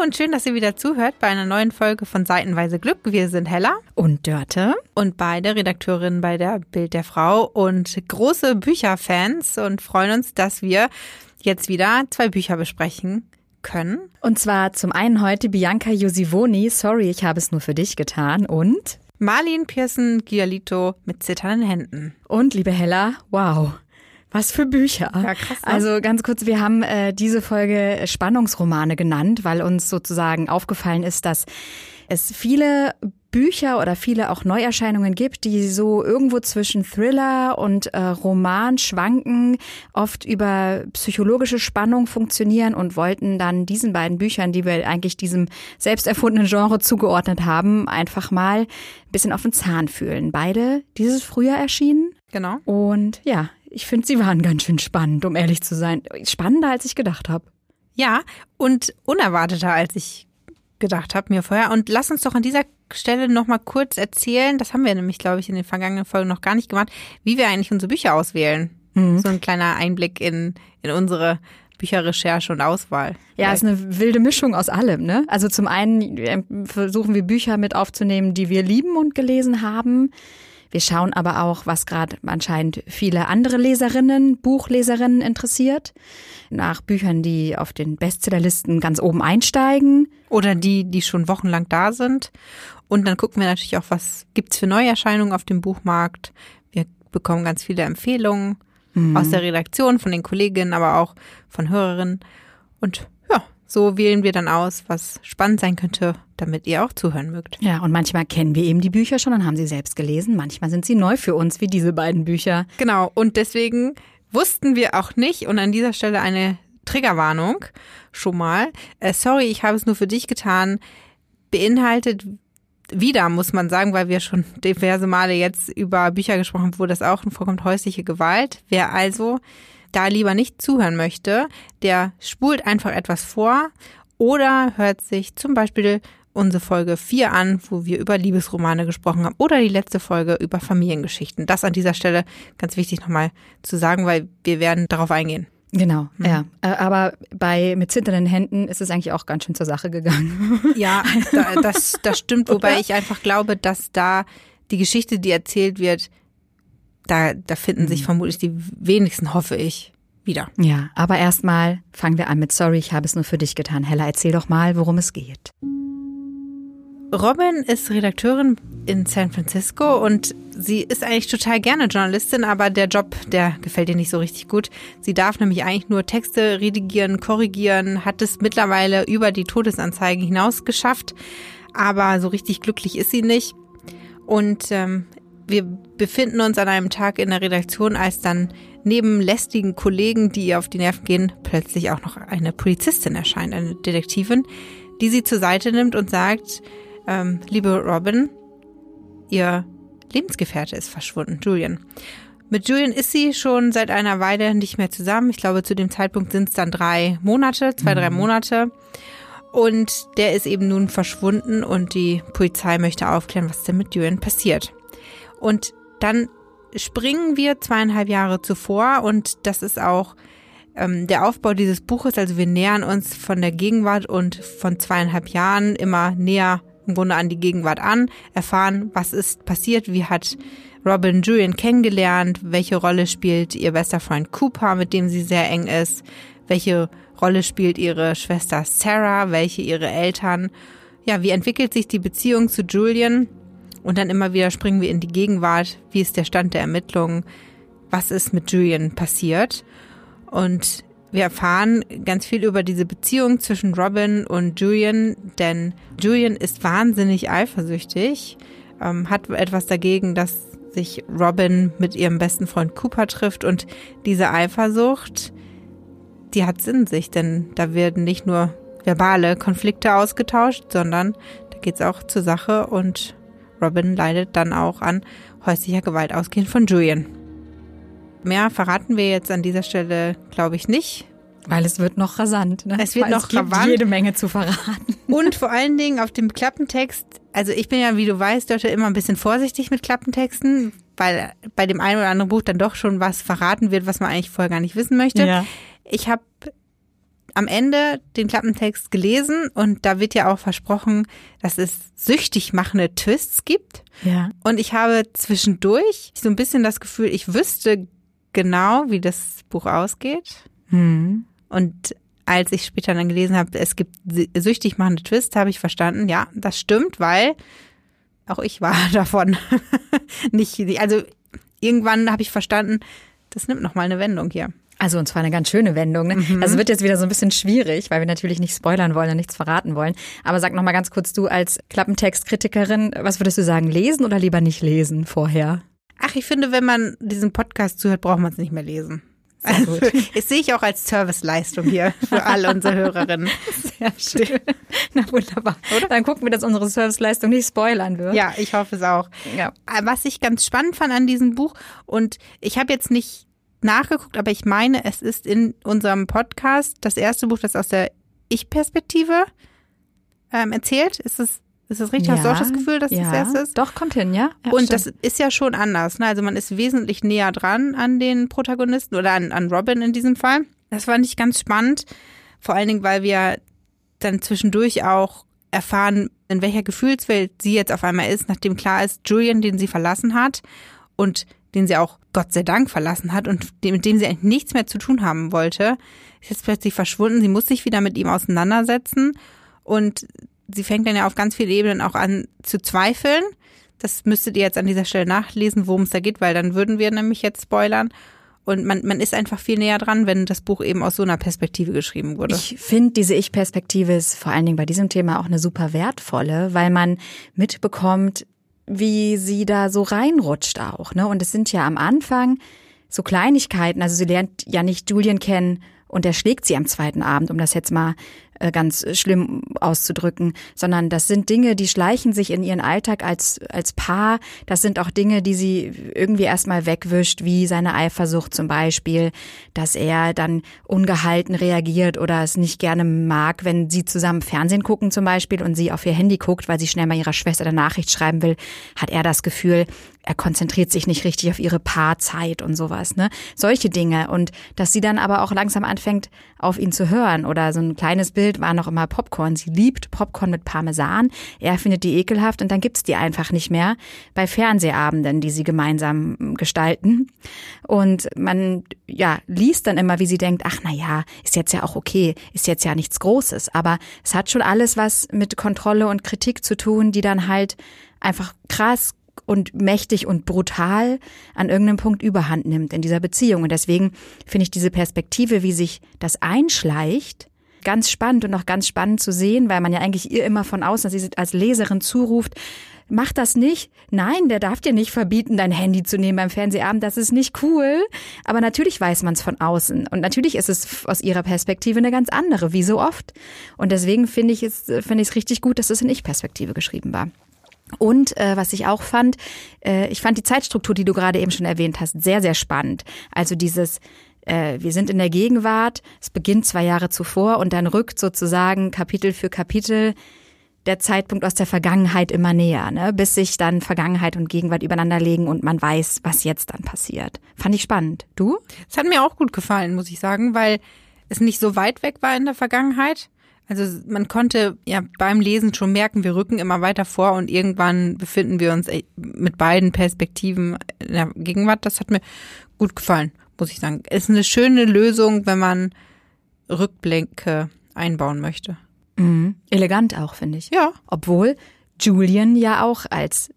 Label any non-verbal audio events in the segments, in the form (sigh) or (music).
Hallo und schön, dass ihr wieder zuhört bei einer neuen Folge von Seitenweise Glück. Wir sind Hella und Dörte und beide Redakteurinnen bei der Bild der Frau und große Bücherfans und freuen uns, dass wir jetzt wieder zwei Bücher besprechen können. Und zwar zum einen heute Bianca Josivoni, sorry, ich habe es nur für dich getan und Marlene Pearson Gialito mit zitternden Händen. Und liebe Hella, wow. Was für Bücher. Ja, krass. Ne? Also ganz kurz, wir haben äh, diese Folge Spannungsromane genannt, weil uns sozusagen aufgefallen ist, dass es viele Bücher oder viele auch Neuerscheinungen gibt, die so irgendwo zwischen Thriller und äh, Roman schwanken, oft über psychologische Spannung funktionieren und wollten dann diesen beiden Büchern, die wir eigentlich diesem selbst erfundenen Genre zugeordnet haben, einfach mal ein bisschen auf den Zahn fühlen. Beide dieses Frühjahr erschienen. Genau. Und ja, ich finde, sie waren ganz schön spannend, um ehrlich zu sein. Spannender, als ich gedacht habe. Ja, und unerwarteter, als ich gedacht habe mir vorher. Und lass uns doch an dieser Stelle noch mal kurz erzählen, das haben wir nämlich, glaube ich, in den vergangenen Folgen noch gar nicht gemacht, wie wir eigentlich unsere Bücher auswählen. Mhm. So ein kleiner Einblick in, in unsere Bücherrecherche und Auswahl. Ja, es ist eine wilde Mischung aus allem. Ne? Also zum einen äh, versuchen wir Bücher mit aufzunehmen, die wir lieben und gelesen haben. Wir schauen aber auch, was gerade anscheinend viele andere Leserinnen, Buchleserinnen interessiert. Nach Büchern, die auf den Bestsellerlisten ganz oben einsteigen. Oder die, die schon wochenlang da sind. Und dann gucken wir natürlich auch, was gibt's für Neuerscheinungen auf dem Buchmarkt. Wir bekommen ganz viele Empfehlungen mhm. aus der Redaktion, von den Kolleginnen, aber auch von Hörerinnen. Und so wählen wir dann aus, was spannend sein könnte, damit ihr auch zuhören mögt. Ja, und manchmal kennen wir eben die Bücher schon und haben sie selbst gelesen. Manchmal sind sie neu für uns, wie diese beiden Bücher. Genau, und deswegen wussten wir auch nicht, und an dieser Stelle eine Triggerwarnung schon mal. Äh, sorry, ich habe es nur für dich getan. Beinhaltet wieder, muss man sagen, weil wir schon diverse Male jetzt über Bücher gesprochen haben, wo das auch vorkommt, häusliche Gewalt. Wer also da lieber nicht zuhören möchte, der spult einfach etwas vor oder hört sich zum Beispiel unsere Folge 4 an, wo wir über Liebesromane gesprochen haben oder die letzte Folge über Familiengeschichten. Das an dieser Stelle ganz wichtig nochmal zu sagen, weil wir werden darauf eingehen. Genau, mhm. ja. Äh, aber bei mit zitternden Händen ist es eigentlich auch ganz schön zur Sache gegangen. (laughs) Ja, das, das stimmt, wobei ich einfach glaube, dass da die Geschichte, die erzählt wird, da, da finden sich mhm. vermutlich die wenigsten, hoffe ich, wieder. Ja, aber erstmal fangen wir an mit Sorry, ich habe es nur für dich getan. Hella, erzähl doch mal, worum es geht. Robin ist Redakteurin in San Francisco und sie ist eigentlich total gerne Journalistin, aber der Job, der gefällt ihr nicht so richtig gut. Sie darf nämlich eigentlich nur Texte redigieren, korrigieren, hat es mittlerweile über die Todesanzeigen hinaus geschafft, aber so richtig glücklich ist sie nicht. Und ähm, wir befinden uns an einem Tag in der Redaktion, als dann neben lästigen Kollegen, die ihr auf die Nerven gehen, plötzlich auch noch eine Polizistin erscheint, eine Detektivin, die sie zur Seite nimmt und sagt, ähm, liebe Robin, ihr Lebensgefährte ist verschwunden, Julian. Mit Julian ist sie schon seit einer Weile nicht mehr zusammen. Ich glaube, zu dem Zeitpunkt sind es dann drei Monate, zwei, drei mhm. Monate. Und der ist eben nun verschwunden und die Polizei möchte aufklären, was denn mit Julian passiert. Und dann springen wir zweieinhalb Jahre zuvor und das ist auch ähm, der Aufbau dieses Buches. Also wir nähern uns von der Gegenwart und von zweieinhalb Jahren immer näher im Grunde an die Gegenwart an, erfahren, was ist passiert, wie hat Robin Julian kennengelernt, welche Rolle spielt ihr bester Freund Cooper, mit dem sie sehr eng ist, welche Rolle spielt ihre Schwester Sarah, welche ihre Eltern. Ja, wie entwickelt sich die Beziehung zu Julian? Und dann immer wieder springen wir in die Gegenwart. Wie ist der Stand der Ermittlungen? Was ist mit Julian passiert? Und wir erfahren ganz viel über diese Beziehung zwischen Robin und Julian, denn Julian ist wahnsinnig eifersüchtig, ähm, hat etwas dagegen, dass sich Robin mit ihrem besten Freund Cooper trifft und diese Eifersucht, die hat Sinn sich, denn da werden nicht nur verbale Konflikte ausgetauscht, sondern da geht's auch zur Sache und Robin leidet dann auch an häuslicher Gewalt ausgehend von Julian. Mehr verraten wir jetzt an dieser Stelle, glaube ich, nicht. Weil es wird noch rasant. Ne? Es wird Weil noch es gibt rasant. jede Menge zu verraten. Und vor allen Dingen auf dem Klappentext, also ich bin ja, wie du weißt, Dörte, immer ein bisschen vorsichtig mit Klappentexten, weil bei dem einen oder anderen Buch dann doch schon was verraten wird, was man eigentlich vorher gar nicht wissen möchte. Ja. Ich habe am Ende den Klappentext gelesen und da wird ja auch versprochen, dass es süchtig machende Twists gibt. Ja. Und ich habe zwischendurch so ein bisschen das Gefühl, ich wüsste genau, wie das Buch ausgeht. Hm. Und als ich später dann gelesen habe, es gibt süchtig machende Twists, habe ich verstanden, ja, das stimmt, weil auch ich war (laughs) davon nicht, also irgendwann habe ich verstanden, das nimmt nochmal eine Wendung hier. Also und zwar eine ganz schöne Wendung. Ne? Mhm. Also wird jetzt wieder so ein bisschen schwierig, weil wir natürlich nicht spoilern wollen und nichts verraten wollen. Aber sag noch mal ganz kurz, du als Klappentextkritikerin, was würdest du sagen, lesen oder lieber nicht lesen vorher? Ach, ich finde, wenn man diesen Podcast zuhört, braucht man es nicht mehr lesen. Sehr Also, gut. (laughs) das sehe ich auch als Serviceleistung hier für alle unsere Hörerinnen. Sehr schön. Na wunderbar. Dann gucken wir, dass unsere Serviceleistung nicht spoilern wird. Ja, ich hoffe es auch. ja. Was ich ganz spannend fand an diesem Buch und ich habe jetzt nicht nachgeguckt, aber ich meine, es ist in unserem Podcast das erste Buch, das aus der Ich-Perspektive ähm, erzählt. Ist es ist das richtig? Hast du auch das Gefühl, dass ja. das erste ist? Doch, kommt hin, ja. ja Und stimmt. das ist ja schon anders. Ne? Also man ist wesentlich näher dran an den Protagonisten oder an, an Robin in diesem Fall. Das fand ich ganz spannend. Vor allen Dingen, weil wir dann zwischendurch auch erfahren, in welcher Gefühlswelt sie jetzt auf einmal ist, nachdem klar ist, Julian, den sie verlassen hat und den sie auch Gott sei Dank verlassen hat und mit dem sie eigentlich nichts mehr zu tun haben wollte, ist jetzt plötzlich verschwunden. Sie muss sich wieder mit ihm auseinandersetzen und sie fängt dann ja auf ganz vielen Ebenen auch an zu zweifeln. Das müsstet ihr jetzt an dieser Stelle nachlesen, worum es da geht, weil dann würden wir nämlich jetzt spoilern. Und man, man ist einfach viel näher dran, wenn das Buch eben aus so einer Perspektive geschrieben wurde. Ich finde, diese Ich-Perspektive ist vor allen Dingen bei diesem Thema auch eine super wertvolle, weil man mitbekommt, wie sie da so reinrutscht auch. Ne? Und es sind ja am Anfang so Kleinigkeiten. Also sie lernt ja nicht Julian kennen und er schlägt sie am zweiten Abend, um das jetzt mal ganz schlimm auszudrücken, sondern das sind Dinge, die schleichen sich in ihren Alltag als, als Paar. Das sind auch Dinge, die sie irgendwie erstmal wegwischt, wie seine Eifersucht zum Beispiel, dass er dann ungehalten reagiert oder es nicht gerne mag, wenn sie zusammen Fernsehen gucken zum Beispiel und sie auf ihr Handy guckt, weil sie schnell mal ihrer Schwester eine Nachricht schreiben will, hat er das Gefühl, er konzentriert sich nicht richtig auf ihre Paarzeit und sowas, ne? Solche Dinge. Und dass sie dann aber auch langsam anfängt, auf ihn zu hören. Oder so ein kleines Bild war noch immer Popcorn. Sie liebt Popcorn mit Parmesan. Er findet die ekelhaft und dann gibt's die einfach nicht mehr bei Fernsehabenden, die sie gemeinsam gestalten. Und man, ja, liest dann immer, wie sie denkt, ach, na ja, ist jetzt ja auch okay, ist jetzt ja nichts Großes. Aber es hat schon alles was mit Kontrolle und Kritik zu tun, die dann halt einfach krass und mächtig und brutal an irgendeinem Punkt überhand nimmt in dieser Beziehung. Und deswegen finde ich diese Perspektive, wie sich das einschleicht, ganz spannend und auch ganz spannend zu sehen, weil man ja eigentlich ihr immer von außen, dass sie als Leserin zuruft, mach das nicht. Nein, der darf dir nicht verbieten, dein Handy zu nehmen beim Fernsehabend. Das ist nicht cool. Aber natürlich weiß man es von außen. Und natürlich ist es aus ihrer Perspektive eine ganz andere, wie so oft. Und deswegen finde ich es, finde ich es richtig gut, dass es in Ich-Perspektive geschrieben war. Und äh, was ich auch fand, äh, ich fand die Zeitstruktur, die du gerade eben schon erwähnt hast, sehr, sehr spannend. Also dieses, äh, wir sind in der Gegenwart, es beginnt zwei Jahre zuvor und dann rückt sozusagen Kapitel für Kapitel der Zeitpunkt aus der Vergangenheit immer näher, ne? bis sich dann Vergangenheit und Gegenwart übereinander legen und man weiß, was jetzt dann passiert. Fand ich spannend. Du? Es hat mir auch gut gefallen, muss ich sagen, weil es nicht so weit weg war in der Vergangenheit. Also man konnte ja beim Lesen schon merken, wir rücken immer weiter vor und irgendwann befinden wir uns äh, mit beiden Perspektiven in der Gegenwart. Das hat mir gut gefallen, muss ich sagen. Es ist eine schöne Lösung, wenn man Rückblicke einbauen möchte. Mhm. Elegant auch, finde ich. Ja. Obwohl Julian ja auch als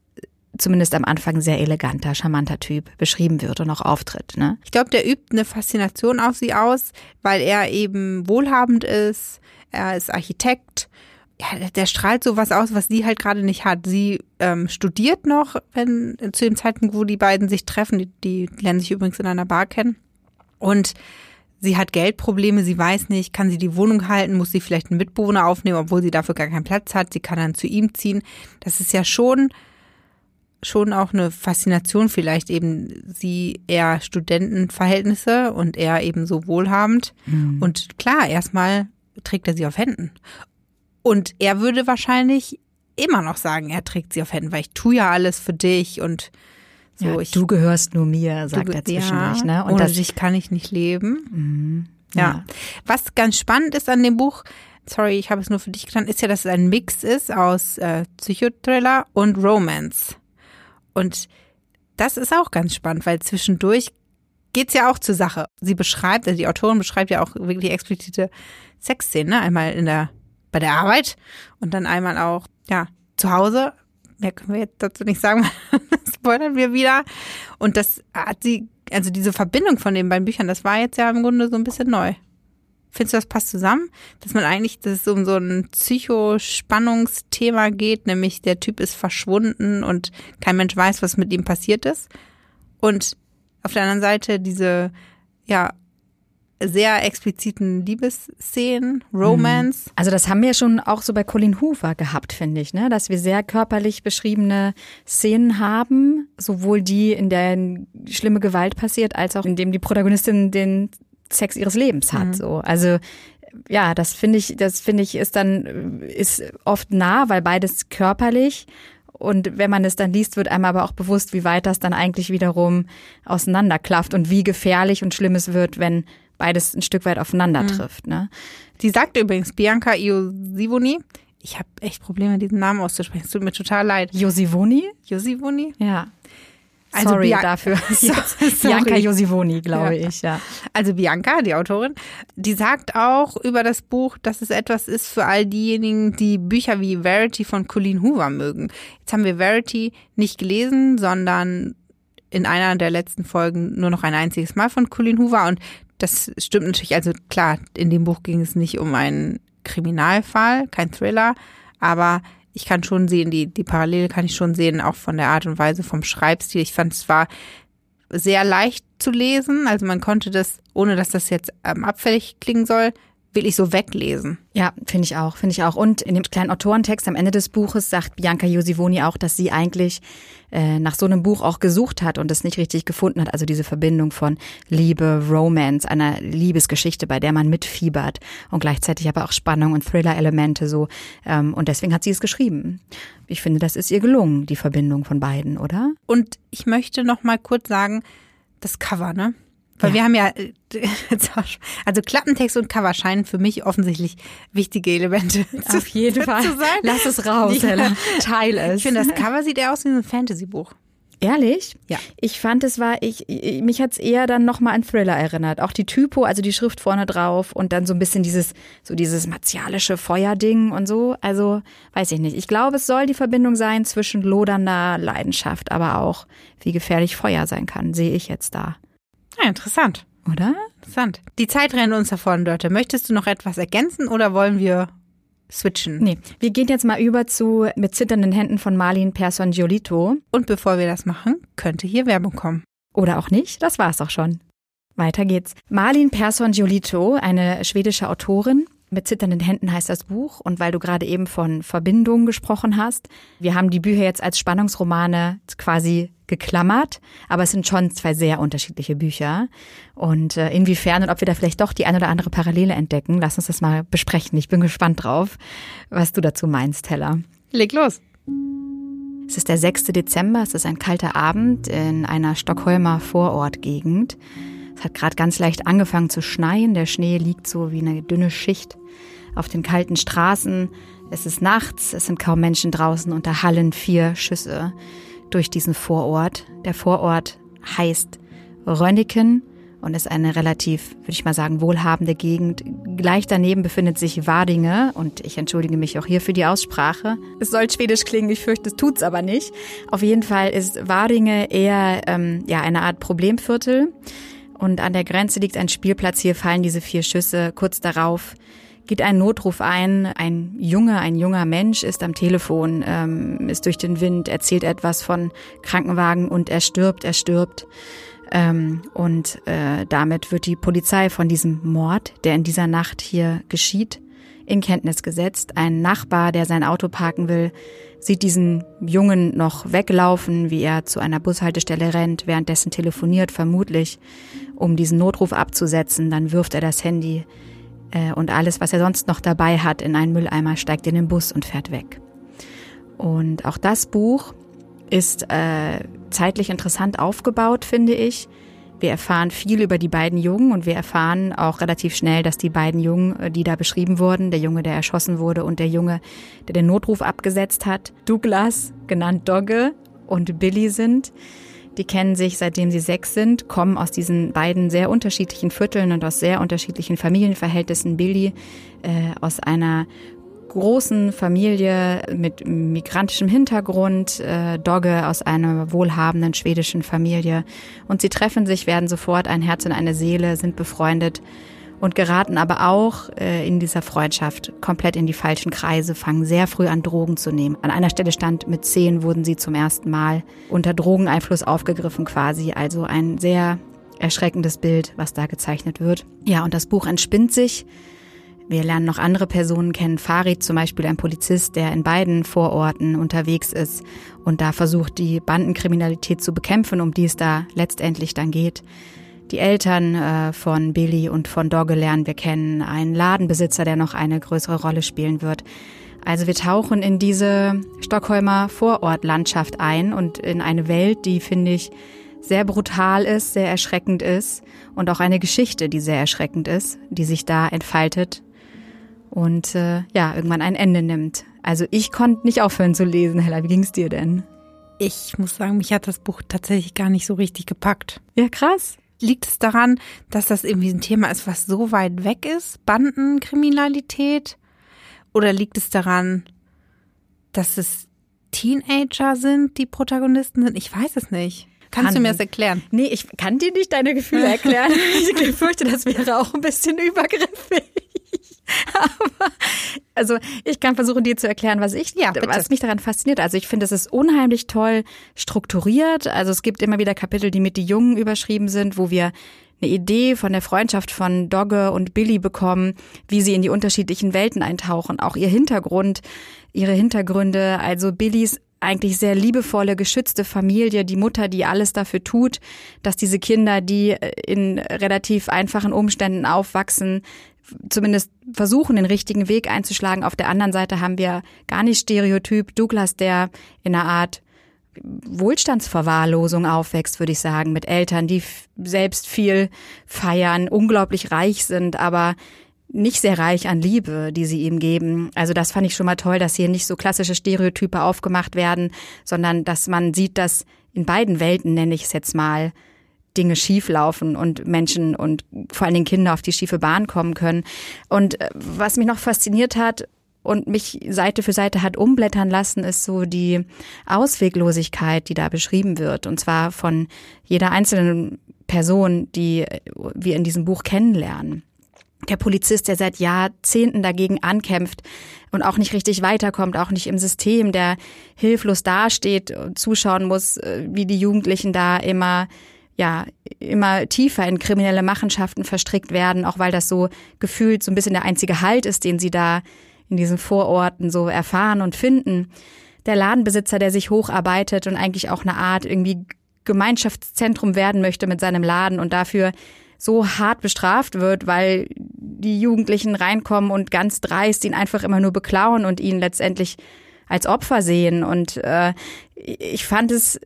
zumindest am Anfang sehr eleganter, charmanter Typ beschrieben wird und auch auftritt. Ne? Ich glaube, der übt eine Faszination auf sie aus, weil er eben wohlhabend ist, er ist Architekt. Ja, der- strahlt sowas aus, was sie halt gerade nicht hat. Sie ähm, studiert noch, wenn zu dem Zeitpunkt, wo die beiden sich treffen, die, die lernen sich übrigens in einer Bar kennen. Und sie hat Geldprobleme, sie weiß nicht, kann sie die Wohnung halten, muss sie vielleicht einen Mitbewohner aufnehmen, obwohl sie dafür gar keinen Platz hat. Sie kann dann zu ihm ziehen. Das ist ja schon schon auch eine Faszination vielleicht eben sie eher Studentenverhältnisse und er eben so wohlhabend. Mhm. Und klar, erstmal trägt er sie auf Händen. Und er würde wahrscheinlich immer noch sagen, er trägt sie auf Händen, weil ich tue ja alles für dich und so. Ja, ich, du gehörst nur mir, sagt du, er zwischendurch. Ja, ne? Und ohne dich kann ich nicht leben. Mhm. Ja. ja. Was ganz spannend ist an dem Buch, sorry, ich habe es nur für dich getan, ist ja, dass es ein Mix ist aus äh, Psychothriller und Romance. Und das ist auch ganz spannend, weil zwischendurch geht's ja auch zur Sache. Sie beschreibt, also die Autorin beschreibt ja auch wirklich explizite Sexszenen, ne? einmal in der bei der Arbeit und dann einmal auch ja zu Hause. Mehr können wir jetzt dazu nicht sagen, (laughs) spoilern wir wieder. Und das hat sie, also diese Verbindung von den beiden Büchern, das war jetzt ja im Grunde so ein bisschen neu. Findest du, das passt zusammen? Dass man eigentlich, dass es um so ein Psychospannungsthema geht, nämlich der Typ ist verschwunden und kein Mensch weiß, was mit ihm passiert ist. Und auf der anderen Seite diese, ja, sehr expliziten Liebesszenen, Romance. Also das haben wir schon auch so bei Colin Hoover gehabt, finde ich, ne? dass wir sehr körperlich beschriebene Szenen haben, sowohl die, in der schlimme Gewalt passiert, als auch in dem die Protagonistin den Sex ihres Lebens hat. Mhm. So, also ja, das finde ich, das finde ich ist dann ist oft nah, weil beides körperlich und wenn man es dann liest, wird einem aber auch bewusst, wie weit das dann eigentlich wiederum auseinanderklafft und wie gefährlich und schlimm es wird, wenn beides ein Stück weit aufeinander mhm. trifft. Ne? Die sagt übrigens Bianca Iosivoni, ich habe echt Probleme, diesen Namen auszusprechen. Es tut mir total leid. Josivoni? Josivoni? Ja. Also Sorry Bia dafür. (laughs) So, Bianca Josivoni, glaube ja. ich, ja. Also Bianca, die Autorin, die sagt auch über das Buch, dass es etwas ist für all diejenigen, die Bücher wie Verity von Colleen Hoover mögen. Jetzt haben wir Verity nicht gelesen, sondern in einer der letzten Folgen nur noch ein einziges Mal von Colleen Hoover und das stimmt natürlich. Also klar, in dem Buch ging es nicht um einen Kriminalfall, kein Thriller, aber ich kann schon sehen, die, die Parallele kann ich schon sehen, auch von der Art und Weise vom Schreibstil. Ich fand es war sehr leicht zu lesen. Also man konnte das, ohne dass das jetzt ähm, abfällig klingen soll, will ich so weglesen. Ja, finde ich auch, finde ich auch. Und in dem kleinen Autorentext am Ende des Buches sagt Bianca Josivoni auch, dass sie eigentlich äh, nach so einem Buch auch gesucht hat und es nicht richtig gefunden hat. Also diese Verbindung von Liebe, Romance, einer Liebesgeschichte, bei der man mitfiebert und gleichzeitig aber auch Spannung und Thriller-Elemente so. Ähm, und deswegen hat sie es geschrieben. Ich finde, das ist ihr gelungen, die Verbindung von beiden, oder? Und ich möchte noch mal kurz sagen, das Cover, ne? Weil ja. wir haben ja, (laughs) also Klappentext und Cover scheinen für mich offensichtlich wichtige Elemente Auf jeden zu, Fall. Zu sein. Lass es raus, ja. Hella. Teil es. Ich finde, das Cover sieht eher aus wie ein Fantasy-Buch. Ehrlich? Ja. Ich fand, es war, ich, mich hat's eher dann nochmal an Thriller erinnert. Auch die Typo, also die Schrift vorne drauf und dann so ein bisschen dieses, so dieses martialische Feuerding und so. Also, weiß ich nicht. Ich glaube, es soll die Verbindung sein zwischen lodernder Leidenschaft, aber auch, wie gefährlich Feuer sein kann, sehe ich jetzt da. Ja, interessant. Oder? Interessant. Die Zeit rennt uns davon, Dörte. Möchtest du noch etwas ergänzen oder wollen wir switchen? Nee, wir gehen jetzt mal über zu Mit zitternden Händen von Marlin Persson Giolito. Und bevor wir das machen, könnte hier Werbung kommen. Oder auch nicht, das war's auch schon. Weiter geht's. Marlin Persson Giolito, eine schwedische Autorin, mit zitternden Händen heißt das Buch. Und weil du gerade eben von Verbindungen gesprochen hast, wir haben die Bücher jetzt als Spannungsromane quasi geklammert, aber es sind schon zwei sehr unterschiedliche Bücher. Und äh, inwiefern und ob wir da vielleicht doch die ein oder andere Parallele entdecken, lass uns das mal besprechen. Ich bin gespannt drauf, was du dazu meinst, Hella. Leg los. Es ist der 6. Dezember, es ist ein kalter Abend in einer Stockholmer Vorortgegend. Es hat gerade ganz leicht angefangen zu schneien, der Schnee liegt so wie eine dünne Schicht auf den kalten Straßen. Es ist nachts, es sind kaum Menschen draußen und da hallen vier Schüsse durch diesen Vorort. Der Vorort heißt Rönniken und ist eine relativ, würde ich mal sagen, wohlhabende Gegend. Gleich daneben befindet sich Wadinge und ich entschuldige mich auch hier für die Aussprache. Es soll schwedisch klingen, ich fürchte, es tut's aber nicht. Auf jeden Fall ist Wadinge eher ähm, ja eine Art Problemviertel und an der Grenze liegt ein Spielplatz. Hier fallen diese vier Schüsse. Kurz darauf geht ein Notruf ein. Ein junger, ein junger Mensch ist am Telefon, ähm, ist durch den Wind, erzählt etwas von Krankenwagen und er stirbt, er stirbt. Ähm, und äh, damit wird die Polizei von diesem Mord, der in dieser Nacht hier geschieht, in Kenntnis gesetzt. Ein Nachbar, der sein Auto parken will, sieht diesen Jungen noch weglaufen, wie er zu einer Bushaltestelle rennt, währenddessen telefoniert, vermutlich, um diesen Notruf abzusetzen. Dann wirft er das Handy und alles, was er sonst noch dabei hat, in einen Mülleimer, steigt in den Bus und fährt weg. Und auch das Buch ist äh, zeitlich interessant aufgebaut, finde ich. Wir erfahren viel über die beiden Jungen und wir erfahren auch relativ schnell, dass die beiden Jungen, äh, die da beschrieben wurden, der Junge, der erschossen wurde und der Junge, der den Notruf abgesetzt hat, Douglas, genannt Dogge, und Billy sind. Die kennen sich seitdem sie sechs sind, kommen aus diesen beiden sehr unterschiedlichen Vierteln und aus sehr unterschiedlichen Familienverhältnissen. Billy äh, aus einer großen Familie mit migrantischem Hintergrund, äh, Dogge aus einer wohlhabenden schwedischen Familie. Und sie treffen sich, werden sofort ein Herz und eine Seele, sind befreundet und geraten aber auch äh, in dieser Freundschaft komplett in die falschen Kreise, fangen sehr früh an, Drogen zu nehmen. An einer Stelle stand, mit zehn wurden sie zum ersten Mal unter Drogeneinfluss aufgegriffen quasi. Also ein sehr erschreckendes Bild, was da gezeichnet wird. Ja, und das Buch entspinnt sich wir lernen noch andere Personen kennen. Farid zum Beispiel, ein Polizist, der in beiden Vororten unterwegs ist und da versucht, die Bandenkriminalität zu bekämpfen, um die es da letztendlich dann geht. Die Eltern äh, von Billy und von Dogge lernen wir kennen. Ein Ladenbesitzer, der noch eine größere Rolle spielen wird. Also wir tauchen in diese Stockholmer Vorortlandschaft ein und in eine Welt, die, finde ich, sehr brutal ist, sehr erschreckend ist und auch eine Geschichte, die sehr erschreckend ist, die sich da entfaltet und äh, ja, irgendwann ein Ende nimmt. Also ich konnte nicht aufhören zu lesen. Hella, wie ging's dir denn? Ich muss sagen, mich hat das Buch tatsächlich gar nicht so richtig gepackt. Ja, krass. Liegt es daran, dass das irgendwie ein Thema ist, was so weit weg ist? Bandenkriminalität? Oder liegt es daran, dass es Teenager sind, die Protagonisten sind? Ich weiß es nicht. Kannst kann, du mir das erklären? Nee, ich kann dir nicht deine Gefühle erklären. (laughs) ich fürchte, das wäre auch ein bisschen übergriffig. Aber (laughs) also ich kann versuchen, dir zu erklären, was ich, ja, was mich daran fasziniert. Also ich finde, es ist unheimlich toll strukturiert. Also es gibt immer wieder Kapitel, die mit die Jungen überschrieben sind, wo wir eine Idee von der Freundschaft von Dogge und Billy bekommen, wie sie in die unterschiedlichen Welten eintauchen, auch ihr Hintergrund, ihre Hintergründe. Also Billys eigentlich sehr liebevolle, geschützte Familie, die Mutter, die alles dafür tut, dass diese Kinder, die in relativ einfachen Umständen aufwachsen, zumindest versuchen, den richtigen Weg einzuschlagen. Auf der anderen Seite haben wir gar nicht Stereotyp Douglas, der in einer Art Wohlstandsverwahrlosung aufwächst, würde ich sagen, mit Eltern, die selbst viel feiern, unglaublich reich sind, aber nicht sehr reich an Liebe, die sie ihm geben. Also das fand ich schon mal toll, dass hier nicht so klassische Stereotype aufgemacht werden, sondern dass man sieht, dass in beiden Welten, nenne ich es jetzt mal, Dinge schieflaufen und Menschen und vor allen Dingen Kinder auf die schiefe Bahn kommen können. Und äh, was mich noch fasziniert hat und mich Seite für Seite hat umblättern lassen, ist so die Ausweglosigkeit, die da beschrieben wird. Und zwar von jeder einzelnen Person, die wir in diesem Buch kennenlernen. Der Polizist, der seit Jahrzehnten dagegen ankämpft und auch nicht richtig weiterkommt, auch nicht im System, der hilflos dasteht und zuschauen muss, äh, wie die Jugendlichen da immer ja immer tiefer in kriminelle Machenschaften verstrickt werden, auch weil das so gefühlt so ein bisschen der einzige Halt ist, den sie da in diesen Vororten so erfahren und finden. Der Ladenbesitzer, der sich hocharbeitet und eigentlich auch eine Art irgendwie Gemeinschaftszentrum werden möchte mit seinem Laden und dafür so hart bestraft wird, weil die Jugendlichen reinkommen und ganz dreist ihn einfach immer nur beklauen und ihn letztendlich als Opfer sehen. Und äh, ich fand es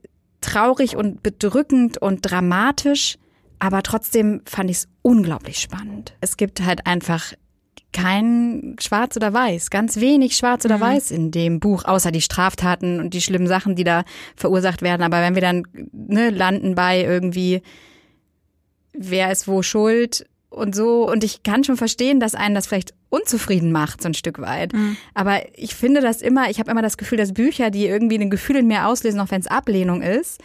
traurig und bedrückend und dramatisch, aber trotzdem fand ich es unglaublich spannend. Es gibt halt einfach kein Schwarz oder Weiß, ganz wenig Schwarz oder mhm. Weiß in dem Buch, außer die Straftaten und die schlimmen Sachen, die da verursacht werden. Aber wenn wir dann ne, landen bei irgendwie, wer ist wo schuld und so, und ich kann schon verstehen, dass einen das vielleicht unzufrieden macht, so ein Stück weit. Mhm. Aber ich finde das immer, ich habe immer das Gefühl, dass Bücher, die irgendwie ein Gefühl in mir auslösen, auch wenn es Ablehnung ist,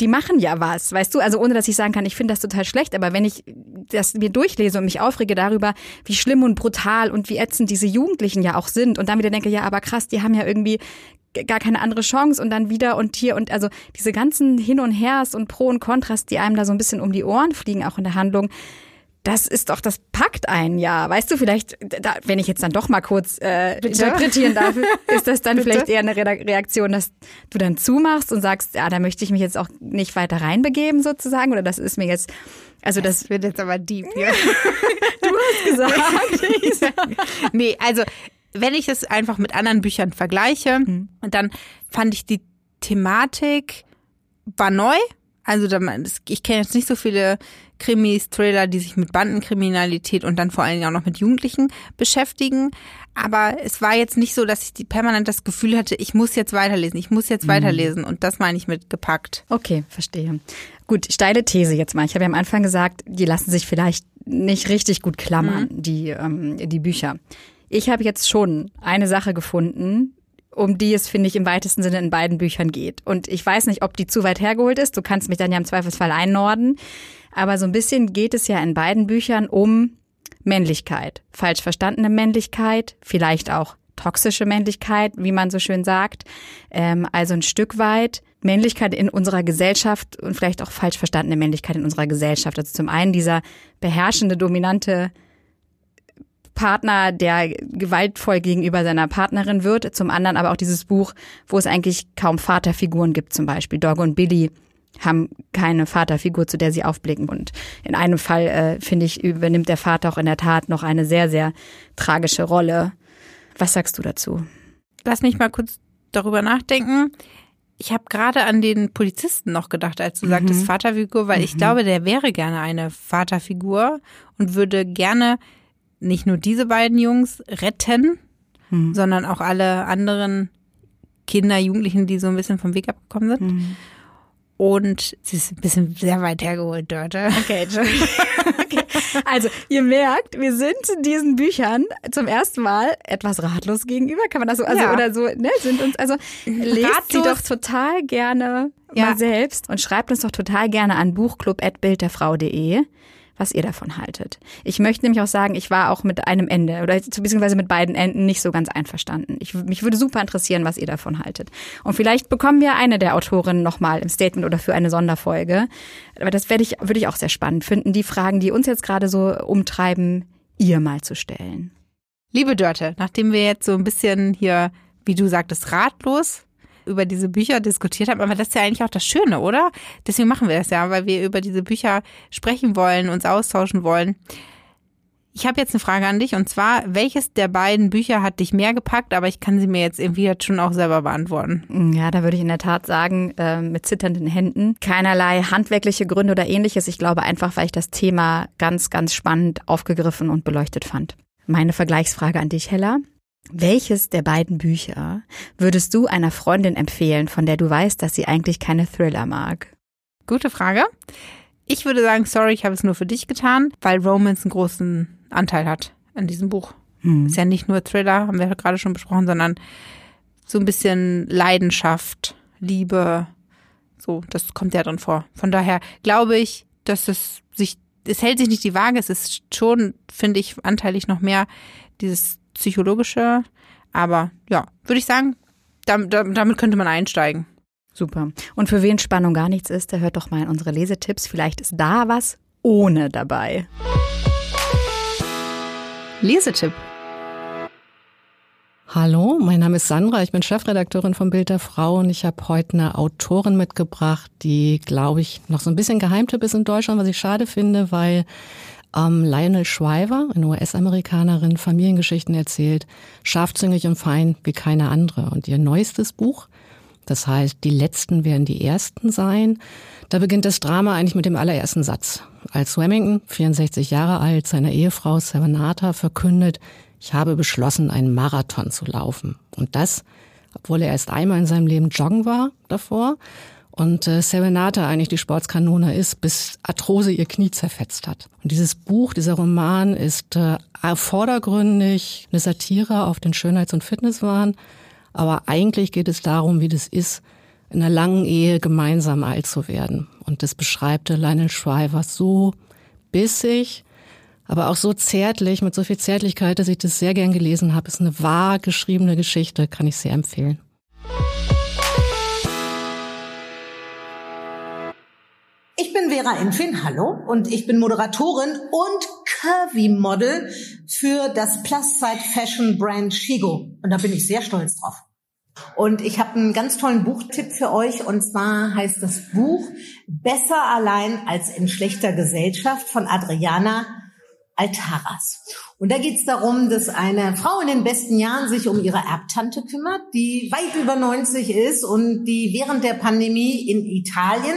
die machen ja was, weißt du? Also ohne, dass ich sagen kann, ich finde das total schlecht, aber wenn ich das mir durchlese und mich aufrege darüber, wie schlimm und brutal und wie ätzend diese Jugendlichen ja auch sind und dann wieder denke, ja, aber krass, die haben ja irgendwie gar keine andere Chance und dann wieder und hier und also diese ganzen Hin und Hers und Pro und Kontrast, die einem da so ein bisschen um die Ohren fliegen, auch in der Handlung, das ist doch, das packt einen ja. Weißt du, vielleicht, da, wenn ich jetzt dann doch mal kurz äh, interpretieren darf, (laughs) ist das dann vielleicht eher eine Reaktion, dass du dann zumachst und sagst, ja, da möchte ich mich jetzt auch nicht weiter reinbegeben sozusagen oder das ist mir jetzt, also das, das wird jetzt aber deep hier. (laughs) du hast gesagt. (laughs) nee, also wenn ich es einfach mit anderen Büchern vergleiche, mhm. dann fand ich die Thematik war neu. Also ich kenne jetzt nicht so viele Krimis, Thriller, die sich mit Bandenkriminalität und dann vor allen Dingen auch noch mit Jugendlichen beschäftigen. Aber es war jetzt nicht so, dass ich permanent das Gefühl hatte, ich muss jetzt weiterlesen, ich muss jetzt mhm. weiterlesen. Und das meine ich mit gepackt. Okay, verstehe. Gut, steile These jetzt mal. Ich habe ja am Anfang gesagt, die lassen sich vielleicht nicht richtig gut klammern, mhm. die, ähm, die Bücher. Ich habe jetzt schon eine Sache gefunden, um die es, finde ich, im weitesten Sinne in beiden Büchern geht. Und ich weiß nicht, ob die zu weit hergeholt ist. Du kannst mich dann ja im Zweifelsfall einnorden. Aber so ein bisschen geht es ja in beiden Büchern um Männlichkeit. Falsch verstandene Männlichkeit, vielleicht auch toxische Männlichkeit, wie man so schön sagt. Ähm, also ein Stück weit Männlichkeit in unserer Gesellschaft und vielleicht auch falsch verstandene Männlichkeit in unserer Gesellschaft. Also zum einen dieser beherrschende, dominante Partner, der gewaltvoll gegenüber seiner Partnerin wird. Zum anderen aber auch dieses Buch, wo es eigentlich kaum Vaterfiguren gibt, zum Beispiel Dogge und Billy haben keine Vaterfigur, zu der sie aufblicken. Und in einem Fall, äh, finde ich, übernimmt der Vater auch in der Tat noch eine sehr, sehr tragische Rolle. Was sagst du dazu? Lass mich mal kurz darüber nachdenken. Ich habe gerade an den Polizisten noch gedacht, als du mhm. sagtest Vaterfigur, weil mhm. ich glaube, der wäre gerne eine Vaterfigur und würde gerne nicht nur diese beiden Jungs retten, mhm. sondern auch alle anderen Kinder, Jugendlichen, die so ein bisschen vom Weg abgekommen sind. Mhm. Und sie ist ein bisschen sehr weit hergeholt, Dörte. Okay, (laughs) okay. Also, ihr merkt, wir sind in diesen Büchern zum ersten Mal etwas ratlos gegenüber, kann man das so, also, ja. oder so, ne, sind uns, also, lest ratlos. sie doch total gerne ja. mal selbst und schreibt uns doch total gerne an buchclub.bildderfrau.de was ihr davon haltet. Ich möchte nämlich auch sagen, ich war auch mit einem Ende oder beziehungsweise mit beiden Enden nicht so ganz einverstanden. Ich, mich würde super interessieren, was ihr davon haltet. Und vielleicht bekommen wir eine der Autorinnen nochmal im Statement oder für eine Sonderfolge. Aber das werde ich, würde ich auch sehr spannend finden, die Fragen, die uns jetzt gerade so umtreiben, ihr mal zu stellen. Liebe Dörte, nachdem wir jetzt so ein bisschen hier, wie du sagtest, ratlos über diese Bücher diskutiert haben. Aber das ist ja eigentlich auch das Schöne, oder? Deswegen machen wir das ja, weil wir über diese Bücher sprechen wollen, uns austauschen wollen. Ich habe jetzt eine Frage an dich und zwar, welches der beiden Bücher hat dich mehr gepackt, aber ich kann sie mir jetzt irgendwie jetzt schon auch selber beantworten. Ja, da würde ich in der Tat sagen, äh, mit zitternden Händen. Keinerlei handwerkliche Gründe oder ähnliches. Ich glaube einfach, weil ich das Thema ganz, ganz spannend aufgegriffen und beleuchtet fand. Meine Vergleichsfrage an dich, Hella. Welches der beiden Bücher würdest du einer Freundin empfehlen, von der du weißt, dass sie eigentlich keine Thriller mag? Gute Frage. Ich würde sagen, sorry, ich habe es nur für dich getan, weil Romance einen großen Anteil hat an diesem Buch. Hm. Ist ja nicht nur Thriller, haben wir gerade schon besprochen, sondern so ein bisschen Leidenschaft, Liebe, so, das kommt ja drin vor. Von daher glaube ich, dass es sich, es hält sich nicht die Waage, es ist schon, finde ich, anteilig noch mehr dieses psychologische. Aber ja, würde ich sagen, damit, damit könnte man einsteigen. Super. Und für wen Spannung gar nichts ist, der hört doch mal in unsere Lesetipps. Vielleicht ist da was ohne dabei. Lesetipp. Hallo, mein Name ist Sandra, ich bin Chefredakteurin von Bild der Frau und ich habe heute eine Autorin mitgebracht, die, glaube ich, noch so ein bisschen Geheimtipp ist in Deutschland, was ich schade finde, weil ähm, Lionel Shriver, eine US-Amerikanerin, Familiengeschichten erzählt, scharfzüngig und fein wie keine andere. Und ihr neuestes Buch, das heißt, die Letzten werden die Ersten sein, da beginnt das Drama eigentlich mit dem allerersten Satz. Als Remington, 64 Jahre alt, seiner Ehefrau Savannata verkündet, ich habe beschlossen, einen Marathon zu laufen. Und das, obwohl er erst einmal in seinem Leben joggen war davor und äh, Serenata eigentlich die Sportskanone ist, bis Arthrose ihr Knie zerfetzt hat. Und dieses Buch, dieser Roman ist äh, vordergründig eine Satire auf den Schönheits- und Fitnesswahn, aber eigentlich geht es darum, wie das ist, in einer langen Ehe gemeinsam alt zu werden. Und das beschreibt Lionel Shriver so bissig, aber auch so zärtlich, mit so viel Zärtlichkeit, dass ich das sehr gern gelesen habe. Ist eine wahr geschriebene Geschichte, kann ich sehr empfehlen. Bin Vera Infin, hallo, und ich bin Moderatorin und Curvy-Model für das Plus-Side-Fashion-Brand Shigo. Und da bin ich sehr stolz drauf. Und ich habe einen ganz tollen Buchtipp für euch, und zwar heißt das Buch Besser allein als in schlechter Gesellschaft von Adriana Altaras. Und da geht es darum, dass eine Frau in den besten Jahren sich um ihre Erbtante kümmert, die weit über 90 ist und die während der Pandemie in Italien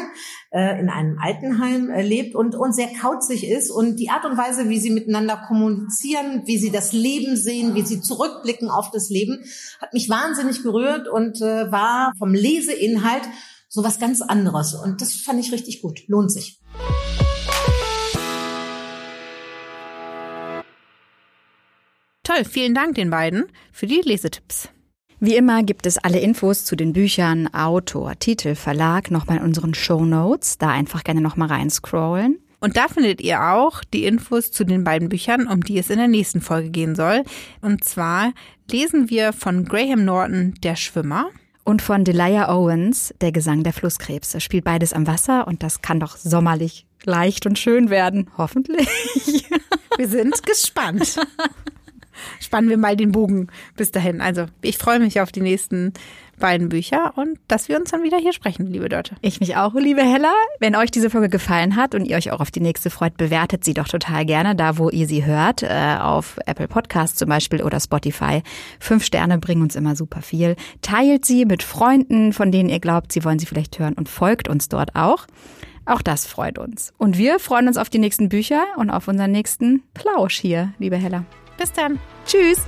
äh, in einem Altenheim äh, lebt und, und sehr kauzig ist. Und die Art und Weise, wie sie miteinander kommunizieren, wie sie das Leben sehen, wie sie zurückblicken auf das Leben, hat mich wahnsinnig berührt und äh, war vom Leseinhalt so was ganz anderes. Und das fand ich richtig gut. Lohnt sich. Toll, vielen Dank den beiden für die Lesetipps. Wie immer gibt es alle Infos zu den Büchern, Autor, Titel, Verlag nochmal in unseren Show Notes. Da einfach gerne nochmal reinscrollen. Und da findet ihr auch die Infos zu den beiden Büchern, um die es in der nächsten Folge gehen soll. Und zwar lesen wir von Graham Norton Der Schwimmer. Und von Delia Owens Der Gesang der Flusskrebse. Spielt beides am Wasser und das kann doch sommerlich leicht und schön werden. Hoffentlich. Wir sind gespannt. (laughs) spannen wir mal den Bogen bis dahin. Also ich freue mich auf die nächsten beiden Bücher und dass wir uns dann wieder hier sprechen, liebe Dörte. Ich mich auch, liebe Hella. Wenn euch diese Folge gefallen hat und ihr euch auch auf die nächste freut, bewertet sie doch total gerne da, wo ihr sie hört, äh, auf Apple Podcasts zum Beispiel oder Spotify. Fünf Sterne bringen uns immer super viel. Teilt sie mit Freunden, von denen ihr glaubt, sie wollen sie vielleicht hören und folgt uns dort auch. Auch das freut uns. Und wir freuen uns auf die nächsten Bücher und auf unseren nächsten Plausch hier, liebe Hella. Bis dann. Tschüss.